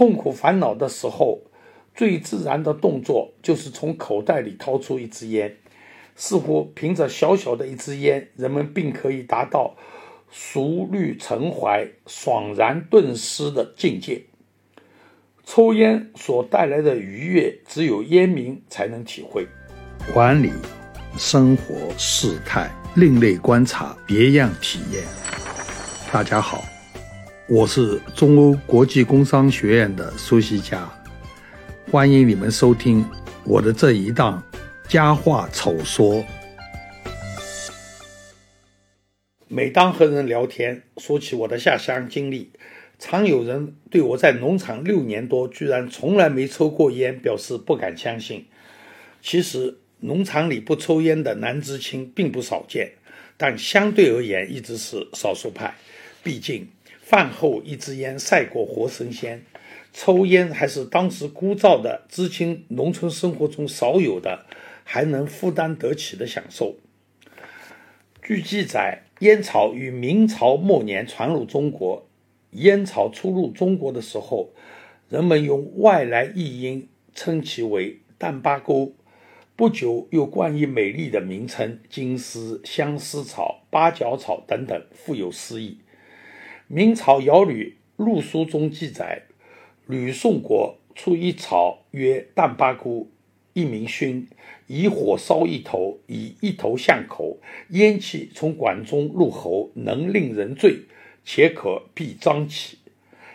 痛苦烦恼的时候，最自然的动作就是从口袋里掏出一支烟。似乎凭着小小的一支烟，人们并可以达到熟虑成怀、爽然顿失的境界。抽烟所带来的愉悦，只有烟民才能体会。管理生活事态，另类观察，别样体验。大家好，我是中欧国际工商学院的苏西佳，欢迎你们收听我的这一档。佳话丑说。每当和人聊天，说起我的下乡经历，常有人对我在农场六年多居然从来没抽过烟表示不敢相信。其实，农场里不抽烟的男知青并不少见，但相对而言一直是少数派。毕竟，饭后一支烟赛过活神仙，抽烟还是当时枯燥的知青农村生活中少有的。还能负担得起的享受。据记载，烟草于明朝末年传入中国。烟草初入中国的时候，人们用外来译音称其为“淡巴沟”，不久又冠以美丽的名称“金丝”“相思草”“八角草”等等，富有诗意。明朝尧吕录书中记载，吕宋国出一草曰“淡巴姑”。一名熏，以火烧一头，以一头向口，烟气从管中入喉，能令人醉，且可避瘴气。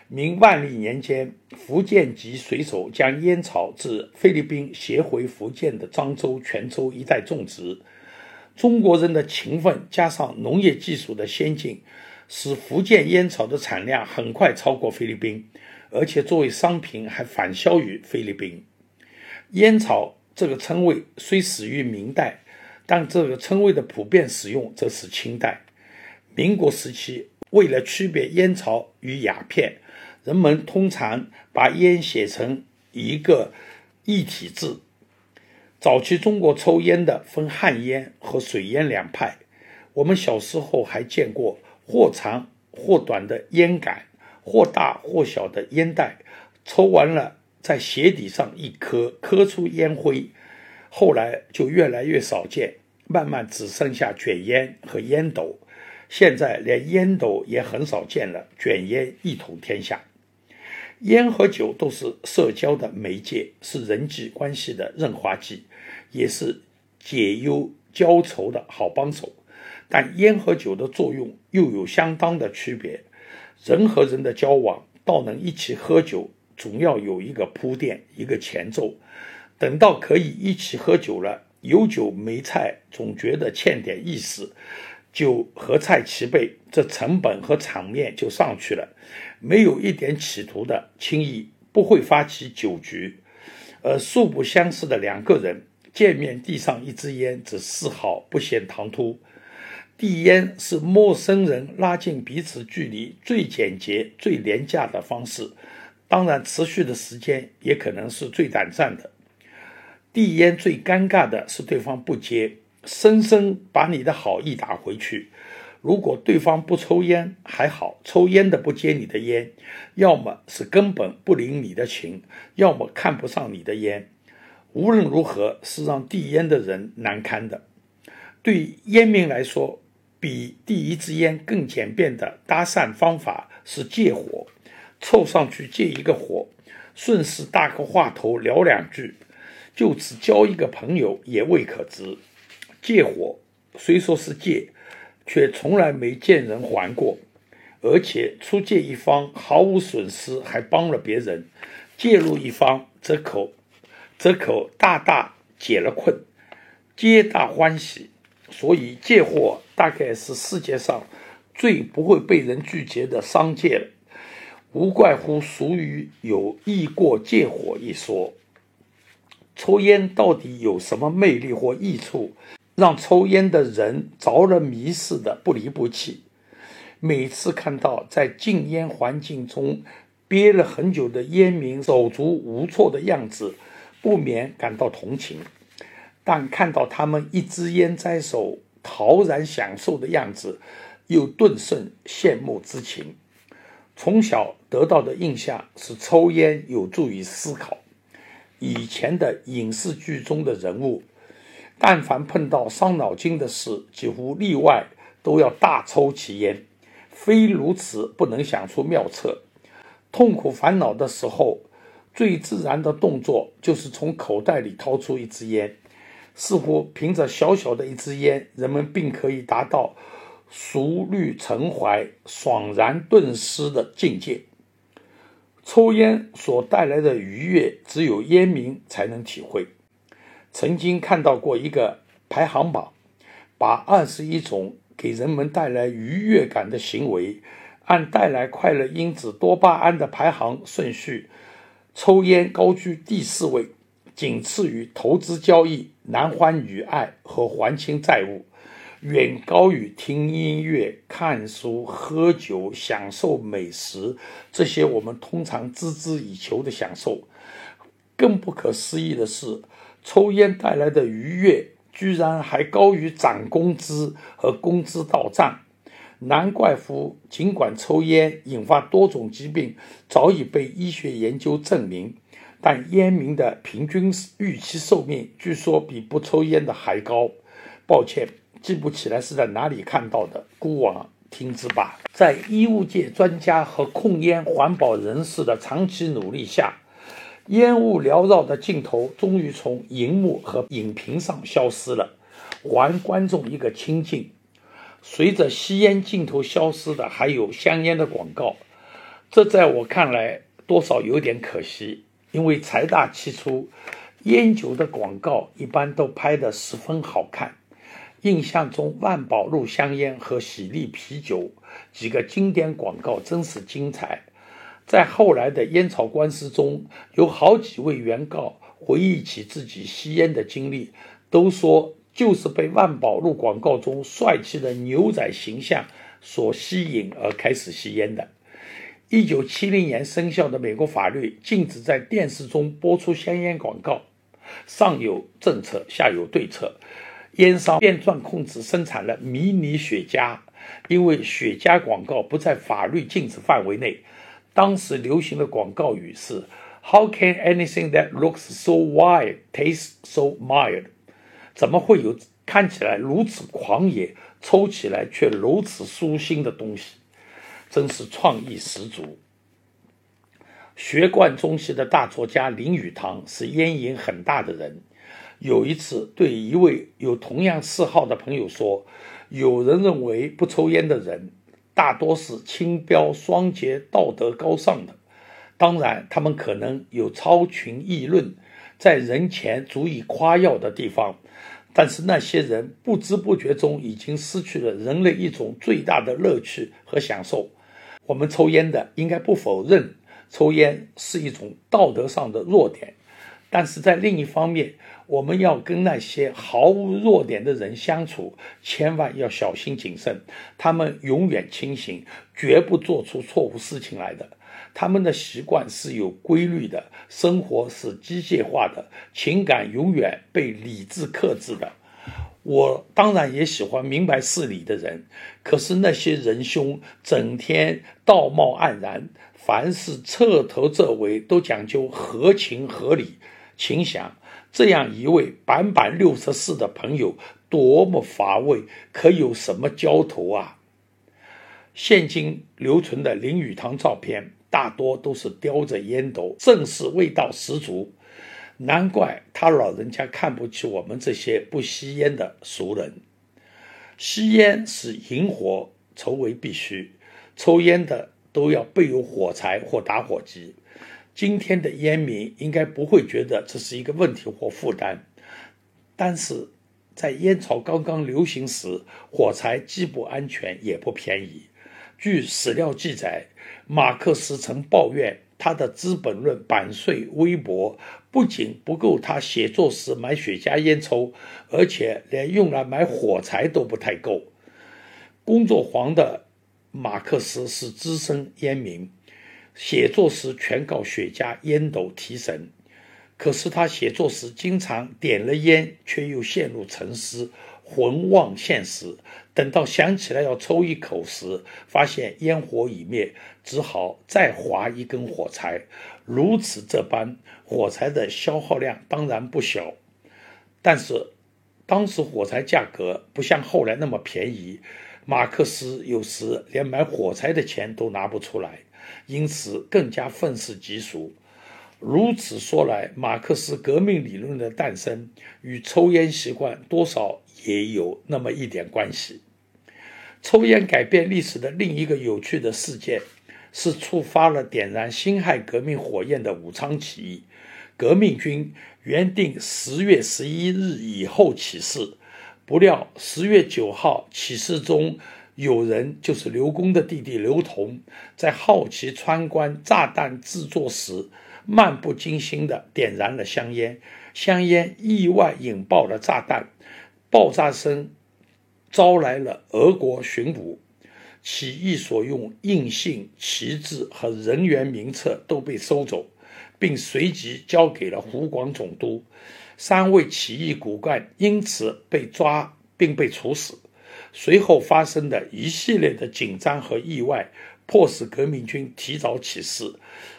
明万历年间，福建籍水手将烟草自菲律宾携回福建的漳州、泉州一带种植。中国人的勤奋加上农业技术的先进，使福建烟草的产量很快超过菲律宾，而且作为商品还反销于菲律宾。烟草这个称谓虽始于明代，但这个称谓的普遍使用则是清代。民国时期，为了区别烟草与鸦片，人们通常把烟写成一个一体字。早期中国抽烟的分旱烟和水烟两派。我们小时候还见过或长或短的烟杆，或大或小的烟袋，抽完了。在鞋底上一磕，磕出烟灰，后来就越来越少见，慢慢只剩下卷烟和烟斗。现在连烟斗也很少见了，卷烟一统天下。烟和酒都是社交的媒介，是人际关系的润滑剂，也是解忧浇愁的好帮手。但烟和酒的作用又有相当的区别。人和人的交往，倒能一起喝酒。总要有一个铺垫，一个前奏。等到可以一起喝酒了，有酒没菜，总觉得欠点意思。酒和菜齐备，这成本和场面就上去了。没有一点企图的，轻易不会发起酒局。而素不相识的两个人见面，递上一支烟，只丝毫不显唐突。递烟是陌生人拉近彼此距离最简洁、最廉价的方式。当然，持续的时间也可能是最短暂的。递烟最尴尬的是对方不接，生生把你的好意打回去。如果对方不抽烟还好，抽烟的不接你的烟，要么是根本不领你的情，要么看不上你的烟。无论如何，是让递烟的人难堪的。对烟民来说，比第一支烟更简便的搭讪方法是借火。凑上去借一个火，顺势搭个话头聊两句，就此交一个朋友也未可知。借火虽说是借，却从来没见人还过，而且出借一方毫无损失，还帮了别人；介入一方则可则可大大解了困，皆大欢喜。所以借火大概是世界上最不会被人拒绝的商界了。无怪乎俗语有“易过借火”一说。抽烟到底有什么魅力或益处，让抽烟的人着了迷似的不离不弃？每次看到在禁烟环境中憋了很久的烟民手足无措的样子，不免感到同情；但看到他们一支烟在手，陶然享受的样子，又顿生羡慕之情。从小得到的印象是抽烟有助于思考。以前的影视剧中的人物，但凡碰到伤脑筋的事，几乎例外都要大抽其烟，非如此不能想出妙策。痛苦烦恼的时候，最自然的动作就是从口袋里掏出一支烟。似乎凭着小小的一支烟，人们并可以达到熟虑成怀、爽然顿失的境界。抽烟所带来的愉悦，只有烟民才能体会。曾经看到过一个排行榜，把二十一种给人们带来愉悦感的行为，按带来快乐因子多巴胺的排行顺序，抽烟高居第四位，仅次于投资交易、男欢女爱和还清债务。远高于听音乐、看书、喝酒、享受美食这些我们通常孜孜以求的享受。更不可思议的是，抽烟带来的愉悦居然还高于涨工资和工资到账。难怪乎，尽管抽烟引发多种疾病，早已被医学研究证明，但烟民的平均预期寿命据说比不抽烟的还高。抱歉。记不起来是在哪里看到的，孤往听之吧。在医务界专家和控烟环保人士的长期努力下，烟雾缭绕的镜头终于从荧幕和影屏上消失了，还观众一个清静。随着吸烟镜头消失的，还有香烟的广告，这在我看来多少有点可惜，因为财大气粗，烟酒的广告一般都拍得十分好看。印象中，万宝路香烟和喜力啤酒几个经典广告真是精彩。在后来的烟草官司中，有好几位原告回忆起自己吸烟的经历，都说就是被万宝路广告中帅气的牛仔形象所吸引而开始吸烟的。一九七零年生效的美国法律禁止在电视中播出香烟广告，上有政策，下有对策。烟商变状控制生产了迷你雪茄，因为雪茄广告不在法律禁止范围内。当时流行的广告语是：“How can anything that looks so wild taste so mild？” 怎么会有看起来如此狂野、抽起来却如此舒心的东西？真是创意十足。学贯中西的大作家林语堂是烟瘾很大的人。有一次，对一位有同样嗜好的朋友说：“有人认为不抽烟的人大多是清标双洁、道德高尚的。当然，他们可能有超群议论，在人前足以夸耀的地方。但是那些人不知不觉中已经失去了人类一种最大的乐趣和享受。我们抽烟的应该不否认，抽烟是一种道德上的弱点。但是在另一方面，我们要跟那些毫无弱点的人相处，千万要小心谨慎。他们永远清醒，绝不做出错误事情来的。他们的习惯是有规律的，生活是机械化的，情感永远被理智克制的。我当然也喜欢明白事理的人，可是那些仁兄整天道貌岸然，凡事彻头彻尾都讲究合情合理，请想。这样一位板板六十四的朋友，多么乏味，可有什么交头啊？现今留存的林语堂照片，大多都是叼着烟斗，正是味道十足。难怪他老人家看不起我们这些不吸烟的俗人。吸烟是引火，筹为必须，抽烟的都要备有火柴或打火机。今天的烟民应该不会觉得这是一个问题或负担，但是在烟草刚刚流行时，火柴既不安全也不便宜。据史料记载，马克思曾抱怨他的《资本论》版税微薄，不仅不够他写作时买雪茄烟抽，而且连用来买火柴都不太够。工作狂的马克思是资深烟民。写作时全靠雪茄烟斗提神，可是他写作时经常点了烟，却又陷入沉思，魂忘现实，等到想起来要抽一口时，发现烟火已灭，只好再划一根火柴。如此这般，火柴的消耗量当然不小。但是，当时火柴价格不像后来那么便宜，马克思有时连买火柴的钱都拿不出来，因此更加愤世嫉俗。如此说来，马克思革命理论的诞生与抽烟习惯多少也有那么一点关系。抽烟改变历史的另一个有趣的事件，是触发了点燃辛亥革命火焰的武昌起义。革命军原定十月十一日以后起事，不料十月九号起事中有人，就是刘公的弟弟刘同，在好奇参观炸弹制作时。漫不经心地点燃了香烟，香烟意外引爆了炸弹，爆炸声招来了俄国巡捕，起义所用印信、旗帜和人员名册都被收走，并随即交给了湖广总督。三位起义骨干因此被抓并被处死。随后发生的一系列的紧张和意外。迫使革命军提早起事。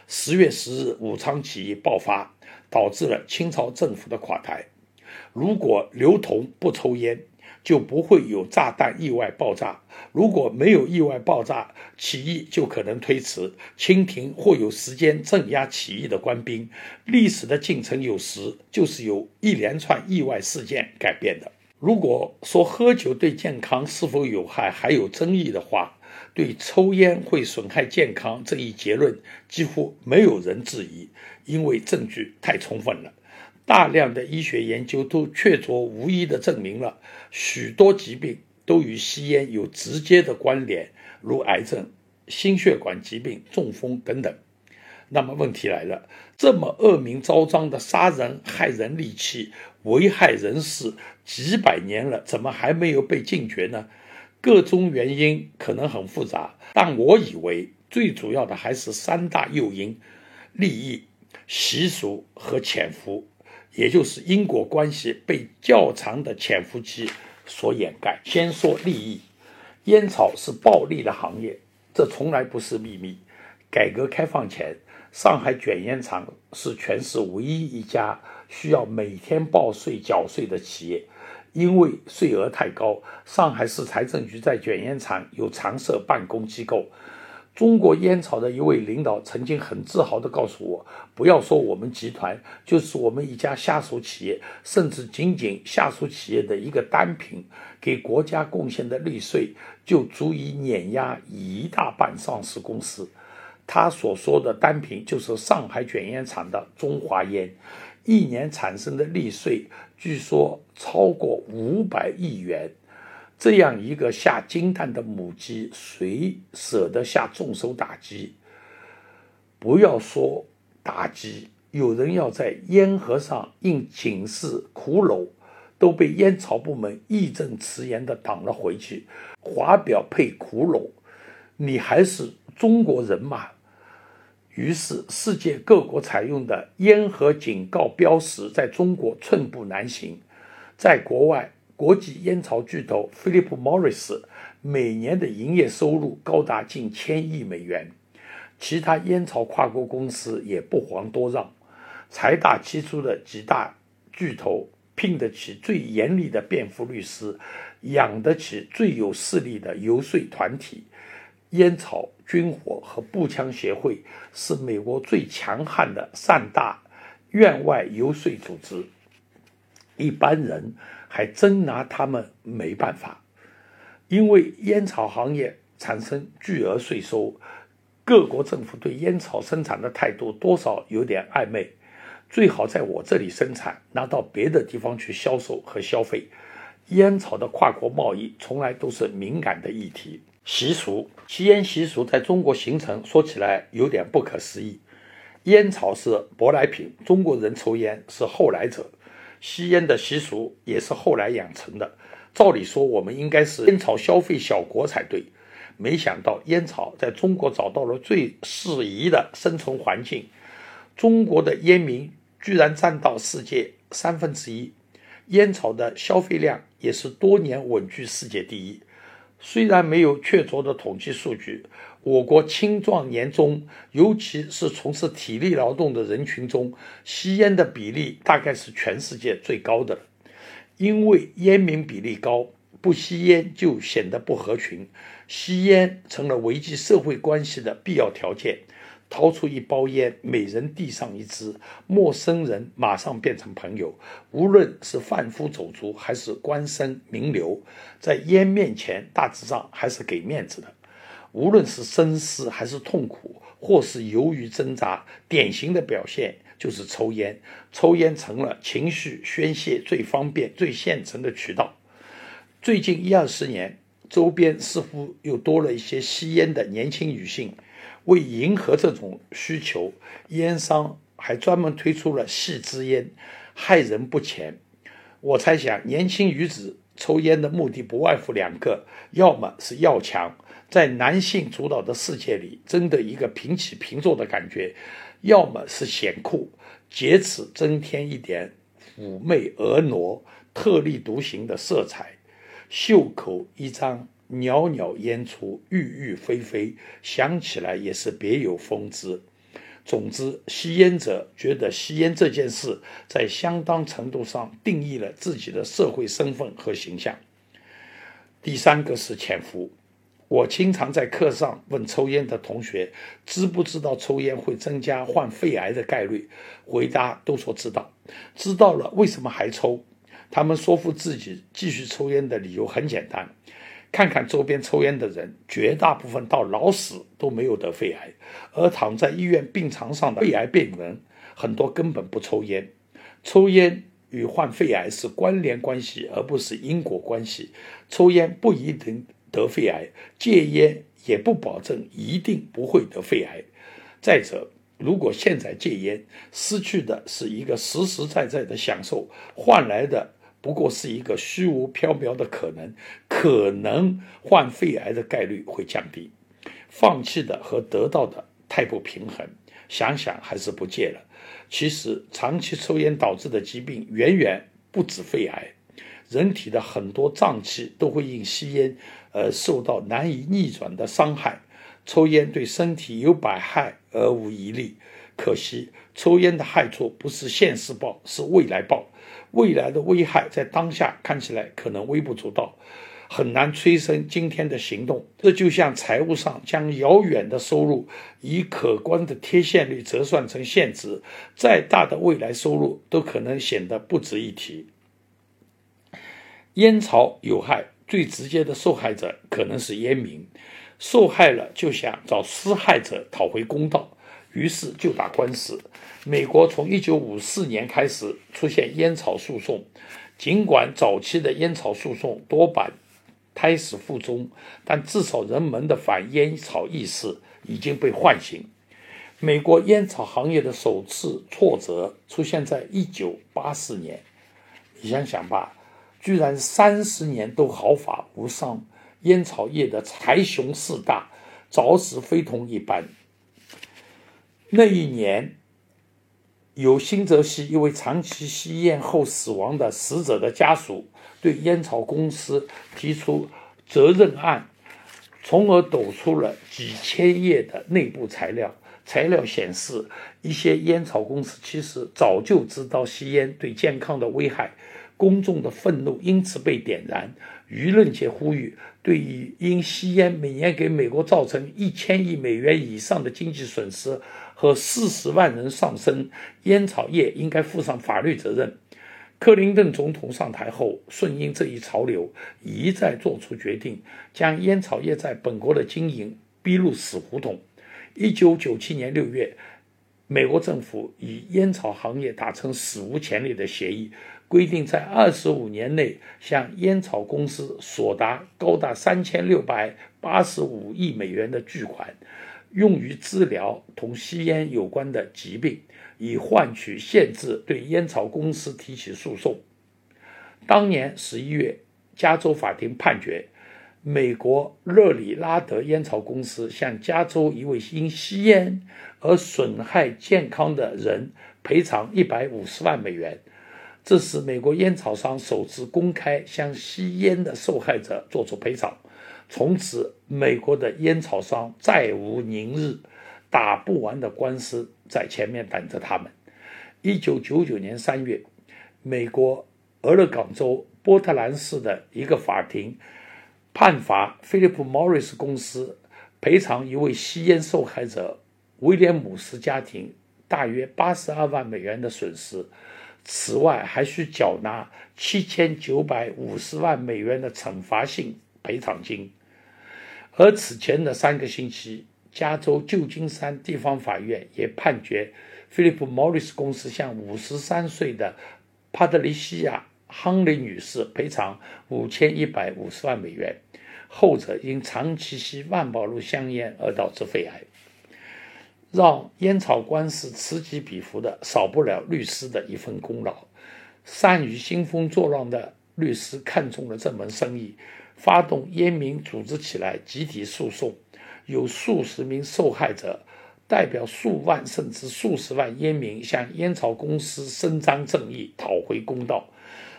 十月十日，武昌起义爆发，导致了清朝政府的垮台。如果刘同不抽烟，就不会有炸弹意外爆炸；如果没有意外爆炸，起义就可能推迟，清廷或有时间镇压起义的官兵。历史的进程有时就是由一连串意外事件改变的。如果说喝酒对健康是否有害还有争议的话，对抽烟会损害健康这一结论，几乎没有人质疑，因为证据太充分了。大量的医学研究都确凿无疑地证明了许多疾病都与吸烟有直接的关联，如癌症、心血管疾病、中风等等。那么问题来了：这么恶名昭彰的杀人害人利器、危害人世几百年了，怎么还没有被禁绝呢？各种原因可能很复杂，但我以为最主要的还是三大诱因：利益、习俗和潜伏，也就是因果关系被较长的潜伏期所掩盖。先说利益，烟草是暴利的行业，这从来不是秘密。改革开放前，上海卷烟厂是全市唯一一家需要每天报税缴税的企业。因为税额太高，上海市财政局在卷烟厂有常设办公机构。中国烟草的一位领导曾经很自豪地告诉我：“不要说我们集团，就是我们一家下属企业，甚至仅仅下属企业的一个单品，给国家贡献的利税就足以碾压一大半上市公司。”他所说的单品就是上海卷烟厂的中华烟。一年产生的利税，据说超过五百亿元。这样一个下金蛋的母鸡，谁舍得下重手打击？不要说打击，有人要在烟盒上印警示骷髅，都被烟草部门义正辞严地挡了回去。华表配骷髅，你还是中国人吗？于是，世界各国采用的烟盒警告标识在中国寸步难行。在国外，国际烟草巨头 Philip Morris 每年的营业收入高达近千亿美元，其他烟草跨国公司也不遑多让。财大气粗的几大巨头聘得起最严厉的辩护律师，养得起最有势力的游说团体。烟草、军火和步枪协会是美国最强悍的三大院外游说组织，一般人还真拿他们没办法。因为烟草行业产生巨额税收，各国政府对烟草生产的态度多少有点暧昧。最好在我这里生产，拿到别的地方去销售和消费。烟草的跨国贸易从来都是敏感的议题。习俗，吸烟习俗在中国形成，说起来有点不可思议。烟草是舶来品，中国人抽烟是后来者，吸烟的习俗也是后来养成的。照理说，我们应该是烟草消费小国才对，没想到烟草在中国找到了最适宜的生存环境。中国的烟民居然占到世界三分之一，烟草的消费量也是多年稳居世界第一。虽然没有确凿的统计数据，我国青壮年中，尤其是从事体力劳动的人群中，吸烟的比例大概是全世界最高的。因为烟民比例高，不吸烟就显得不合群，吸烟成了维系社会关系的必要条件。掏出一包烟，每人递上一支，陌生人马上变成朋友。无论是贩夫走卒还是官绅名流，在烟面前，大致上还是给面子的。无论是深思还是痛苦，或是犹豫挣扎，典型的表现就是抽烟。抽烟成了情绪宣泄最方便、最现成的渠道。最近一二十年，周边似乎又多了一些吸烟的年轻女性。为迎合这种需求，烟商还专门推出了细支烟，害人不浅。我猜想，年轻女子抽烟的目的不外乎两个：要么是要强，在男性主导的世界里真的一个平起平坐的感觉；要么是显酷，借此增添一点妩媚婀娜、特立独行的色彩。袖口一张。袅袅烟出，郁郁飞飞，想起来也是别有风姿。总之，吸烟者觉得吸烟这件事在相当程度上定义了自己的社会身份和形象。第三个是潜伏。我经常在课上问抽烟的同学，知不知道抽烟会增加患肺癌的概率？回答都说知道。知道了，为什么还抽？他们说服自己继续抽烟的理由很简单。看看周边抽烟的人，绝大部分到老死都没有得肺癌，而躺在医院病床上的肺癌病人，很多根本不抽烟。抽烟与患肺癌是关联关系，而不是因果关系。抽烟不一定得肺癌，戒烟也不保证一定不会得肺癌。再者，如果现在戒烟，失去的是一个实实在在的享受，换来的。不过是一个虚无缥缈的可能，可能患肺癌的概率会降低。放弃的和得到的太不平衡，想想还是不戒了。其实，长期抽烟导致的疾病远远不止肺癌，人体的很多脏器都会因吸烟而受到难以逆转的伤害。抽烟对身体有百害而无一利，可惜抽烟的害处不是现世报，是未来报。未来的危害在当下看起来可能微不足道，很难催生今天的行动。这就像财务上将遥远的收入以可观的贴现率折算成现值，再大的未来收入都可能显得不值一提。烟草有害，最直接的受害者可能是烟民，受害了就想找施害者讨回公道。于是就打官司。美国从1954年开始出现烟草诉讼，尽管早期的烟草诉讼多半胎死腹中，但至少人们的反烟草意识已经被唤醒。美国烟草行业的首次挫折出现在1984年。你想想吧，居然三十年都毫发无伤，烟草业的财雄势大，着实非同一般。那一年，有新泽西一位长期吸烟后死亡的死者的家属对烟草公司提出责任案，从而抖出了几千页的内部材料。材料显示，一些烟草公司其实早就知道吸烟对健康的危害，公众的愤怒因此被点燃。舆论界呼吁，对于因吸烟每年给美国造成一千亿美元以上的经济损失和四十万人丧生，烟草业应该负上法律责任。克林顿总统上台后，顺应这一潮流，一再做出决定，将烟草业在本国的经营逼入死胡同。一九九七年六月，美国政府与烟草行业达成史无前例的协议。规定在二十五年内向烟草公司索达高达三千六百八十五亿美元的巨款，用于治疗同吸烟有关的疾病，以换取限制对烟草公司提起诉讼。当年十一月，加州法庭判决，美国热里拉德烟草公司向加州一位因吸烟而损害健康的人赔偿一百五十万美元。这是美国烟草商首次公开向吸烟的受害者作出赔偿。从此，美国的烟草商再无宁日，打不完的官司在前面等着他们。一九九九年三月，美国俄勒冈州波特兰市的一个法庭判罚菲利普·莫里斯公司赔偿一位吸烟受害者威廉姆斯家庭大约八十二万美元的损失，此外还需缴纳七千九百五十万美元的惩罚性赔偿金。而此前的三个星期，加州旧金山地方法院也判决菲利普·莫里斯公司向五十三岁的帕特里西亚·亨利女士赔偿五千一百五十万美元，后者因长期吸万宝路香烟而导致肺癌。让烟草官司此起彼伏的，少不了律师的一份功劳。善于兴风作浪的律师看中了这门生意。发动烟民组织起来集体诉讼，有数十名受害者代表数万甚至数十万烟民向烟草公司伸张正义、讨回公道。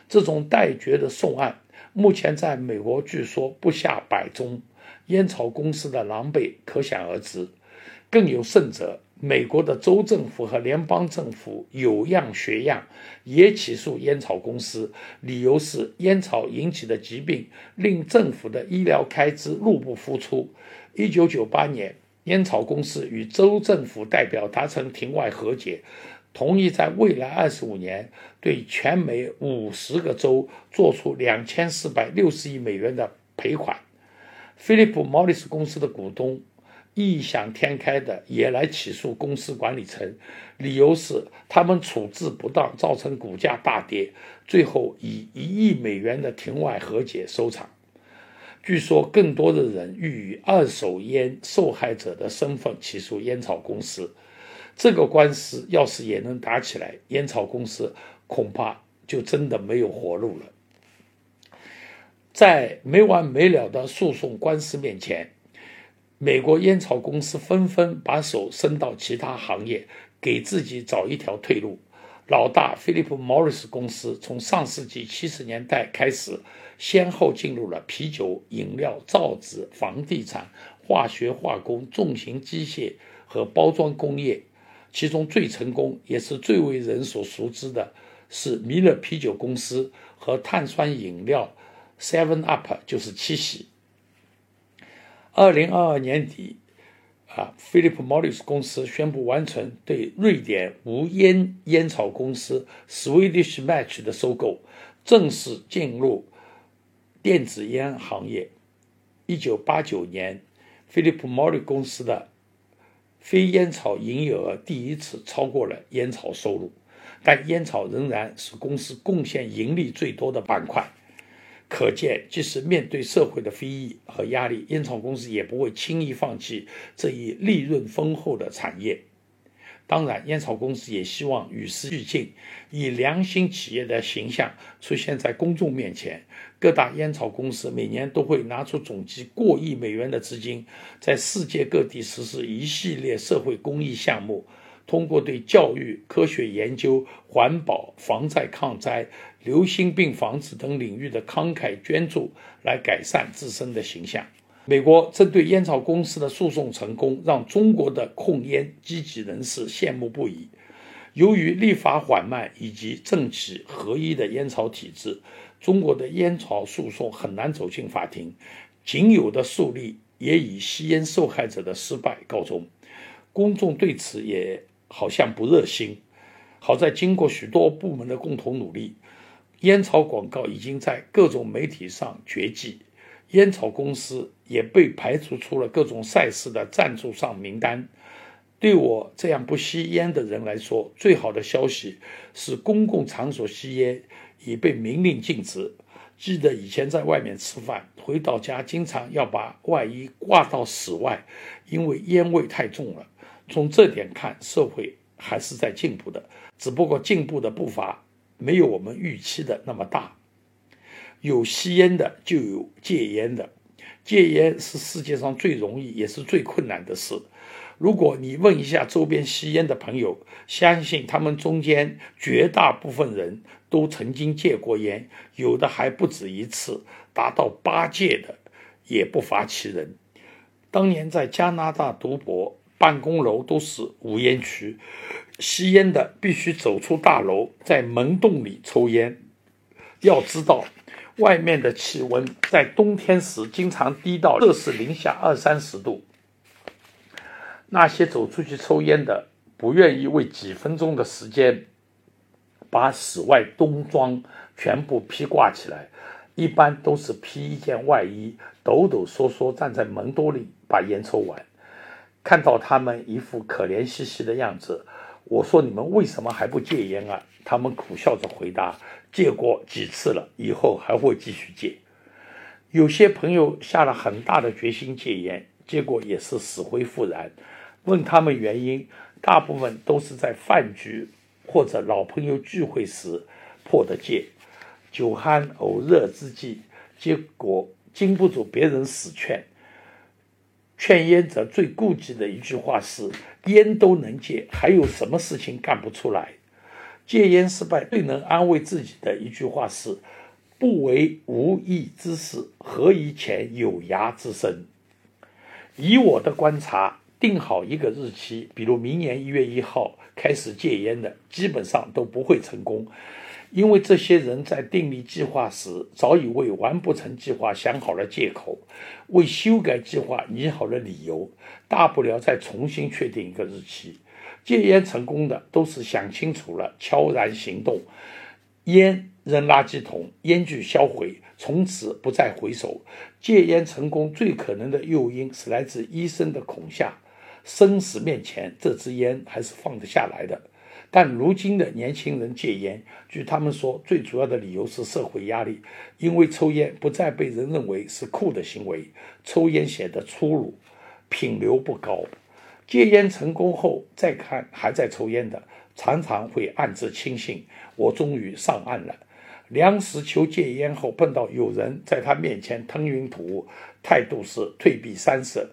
这种待决的讼案，目前在美国据说不下百宗，烟草公司的狼狈可想而知。更有甚者。美国的州政府和联邦政府有样学样，也起诉烟草公司，理由是烟草引起的疾病令政府的医疗开支入不敷出。一九九八年，烟草公司与州政府代表达成庭外和解，同意在未来二十五年对全美五十个州做出两千四百六十亿美元的赔款。菲利普·莫里斯公司的股东。异想天开的也来起诉公司管理层，理由是他们处置不当，造成股价大跌。最后以一亿美元的庭外和解收场。据说更多的人欲以二手烟受害者的身份起诉烟草公司。这个官司要是也能打起来，烟草公司恐怕就真的没有活路了。在没完没了的诉讼官司面前。美国烟草公司纷纷把手伸到其他行业，给自己找一条退路。老大菲利普·莫里斯公司从上世纪七十年代开始，先后进入了啤酒、饮料、造纸、房地产、化学化工、重型机械和包装工业。其中最成功也是最为人所熟知的是米勒啤酒公司和碳酸饮料 Seven Up，就是七喜。二零二二年底，啊，菲利普·莫里斯公司宣布完成对瑞典无烟烟草公司 Swedish Match 的收购，正式进入电子烟行业。一九八九年，菲利普·莫里公司的非烟草营业额第一次超过了烟草收入，但烟草仍然是公司贡献盈利最多的板块。可见，即使面对社会的非议和压力，烟草公司也不会轻易放弃这一利润丰厚的产业。当然，烟草公司也希望与时俱进，以良心企业的形象出现在公众面前。各大烟草公司每年都会拿出总计过亿美元的资金，在世界各地实施一系列社会公益项目。通过对教育、科学研究、环保、防灾抗灾、流行病防治等领域的慷慨捐助，来改善自身的形象。美国针对烟草公司的诉讼成功，让中国的控烟积极人士羡慕不已。由于立法缓慢以及政企合一的烟草体制，中国的烟草诉讼很难走进法庭，仅有的诉例也以吸烟受害者的失败告终。公众对此也。好像不热心。好在经过许多部门的共同努力，烟草广告已经在各种媒体上绝迹，烟草公司也被排除出了各种赛事的赞助商名单。对我这样不吸烟的人来说，最好的消息是公共场所吸烟已被明令禁止。记得以前在外面吃饭，回到家经常要把外衣挂到室外，因为烟味太重了。从这点看，社会还是在进步的，只不过进步的步伐没有我们预期的那么大。有吸烟的，就有戒烟的。戒烟是世界上最容易也是最困难的事。如果你问一下周边吸烟的朋友，相信他们中间绝大部分人都曾经戒过烟，有的还不止一次，达到八戒的也不乏其人。当年在加拿大读博，办公楼都是无烟区，吸烟的必须走出大楼，在门洞里抽烟。要知道，外面的气温在冬天时经常低到摄氏零下二三十度。那些走出去抽烟的，不愿意为几分钟的时间把室外冬装全部披挂起来，一般都是披一件外衣，抖抖嗦嗦站在门洞里把烟抽完。看到他们一副可怜兮兮的样子，我说：“你们为什么还不戒烟啊？”他们苦笑着回答：“戒过几次了，以后还会继续戒。”有些朋友下了很大的决心戒烟，结果也是死灰复燃。问他们原因，大部分都是在饭局或者老朋友聚会时破的戒。酒酣耳热之际，结果经不住别人死劝。劝烟者最顾忌的一句话是：“烟都能戒，还有什么事情干不出来？”戒烟失败最能安慰自己的一句话是：“不为无益之事，何以遣有涯之身？”以我的观察，定好一个日期，比如明年一月一号开始戒烟的，基本上都不会成功。因为这些人在订立计划时，早已为完不成计划想好了借口，为修改计划拟好了理由，大不了再重新确定一个日期。戒烟成功的都是想清楚了，悄然行动，烟扔垃圾桶，烟具销毁，从此不再回首。戒烟成功最可能的诱因是来自医生的恐吓，生死面前，这支烟还是放得下来的。但如今的年轻人戒烟，据他们说，最主要的理由是社会压力，因为抽烟不再被人认为是酷的行为，抽烟显得粗鲁，品流不高。戒烟成功后再看还在抽烟的，常常会暗自庆幸，我终于上岸了。梁实秋戒烟后碰到有人在他面前吞云吐雾，态度是退避三舍，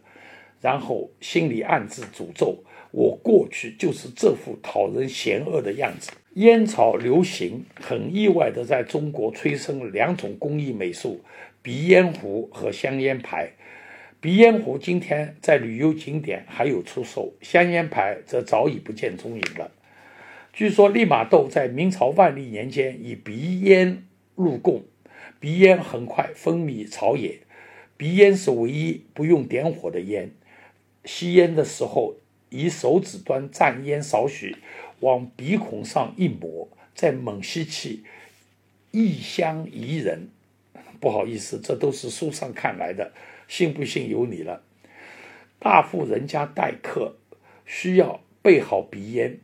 然后心里暗自诅咒。我过去就是这副讨人嫌恶的样子。烟草流行很意外地在中国催生了两种工艺美术：鼻烟壶和香烟牌。鼻烟壶今天在旅游景点还有出售，香烟牌则早已不见踪影了。据说利玛窦在明朝万历年间以鼻烟入贡，鼻烟很快风靡朝野。鼻烟是唯一不用点火的烟，吸烟的时候。以手指端蘸烟少许，往鼻孔上一抹，再猛吸气，异香宜人。不好意思，这都是书上看来的，信不信由你了。大户人家待客需要备好鼻烟，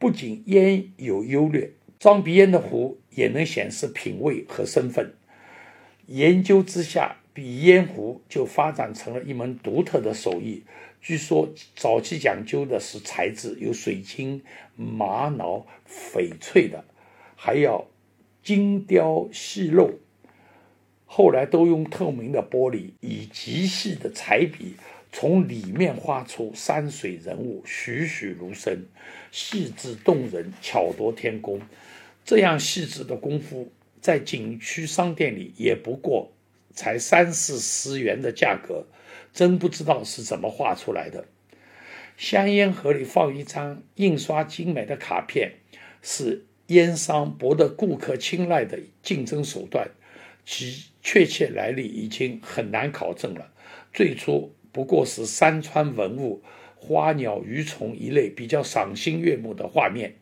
不仅烟有优劣，装鼻烟的壶也能显示品味和身份。研究之下，鼻烟壶就发展成了一门独特的手艺。据说早期讲究的是材质，有水晶、玛瑙、翡翠的，还要精雕细镂。后来都用透明的玻璃，以极细的彩笔从里面画出山水人物，栩栩如生，细致动人，巧夺天工。这样细致的功夫，在景区商店里也不过才三四十元的价格。真不知道是怎么画出来的。香烟盒里放一张印刷精美的卡片，是烟商博得顾客青睐的竞争手段，其确切来历已经很难考证了。最初不过是山川文物、花鸟鱼虫一类比较赏心悦目的画面，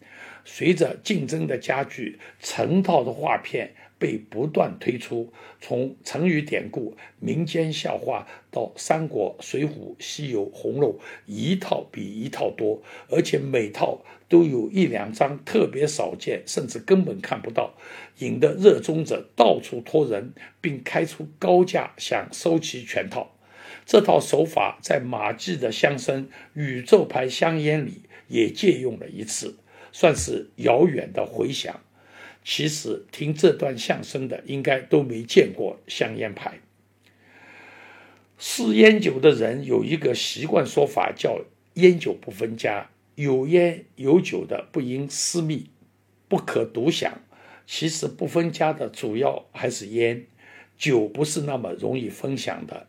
随着竞争的加剧，成套的画片。被不断推出，从成语典故、民间笑话到《三国》《水浒》《西游》《红楼》，一套比一套多，而且每套都有一两张特别少见，甚至根本看不到，引得热衷者到处托人，并开出高价想收齐全套。这套手法在马季的相声宇宙牌香烟里也借用了一次，算是遥远的回响。其实听这段相声的应该都没见过香烟牌。嗜烟酒的人有一个习惯说法，叫“烟酒不分家”，有烟有酒的不应私密，不可独享。其实不分家的主要还是烟，酒不是那么容易分享的。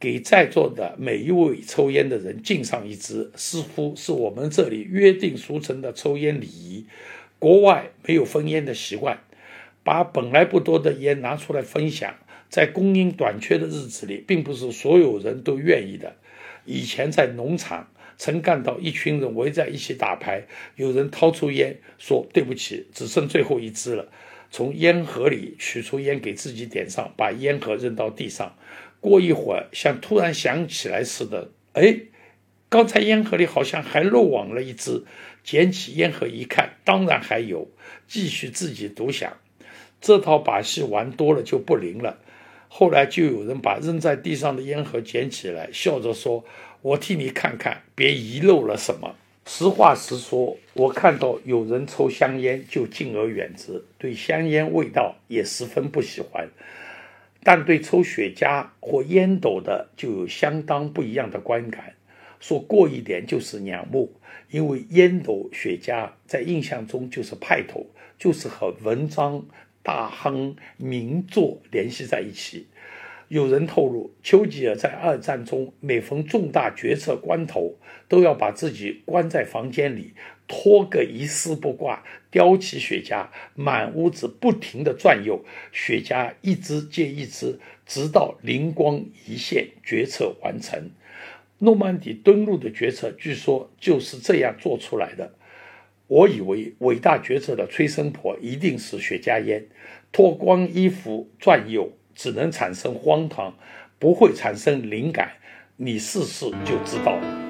给在座的每一位抽烟的人敬上一支，似乎是我们这里约定俗成的抽烟礼仪。国外没有分烟的习惯，把本来不多的烟拿出来分享，在供应短缺的日子里，并不是所有人都愿意的。以前在农场曾看到一群人围在一起打牌，有人掏出烟说：“对不起，只剩最后一支了。”从烟盒里取出烟给自己点上，把烟盒扔到地上。过一会儿，像突然想起来似的，哎，刚才烟盒里好像还漏网了一只。捡起烟盒一看，当然还有，继续自己独享。这套把戏玩多了就不灵了。后来就有人把扔在地上的烟盒捡起来，笑着说：“我替你看看，别遗漏了什么。”实话实说，我看到有人抽香烟就敬而远之，对香烟味道也十分不喜欢。但对抽雪茄或烟斗的就有相当不一样的观感。说过一点就是仰慕，因为烟斗、雪茄在印象中就是派头，就是和文章、大亨、名作联系在一起。有人透露，丘吉尔在二战中每逢重大决策关头，都要把自己关在房间里，脱个一丝不挂，叼起雪茄，满屋子不停地转悠，雪茄一支接一支，直到灵光一现，决策完成。诺曼底登陆的决策，据说就是这样做出来的。我以为伟大决策的催生婆一定是雪茄烟，脱光衣服转悠。只能产生荒唐，不会产生灵感。你试试就知道了。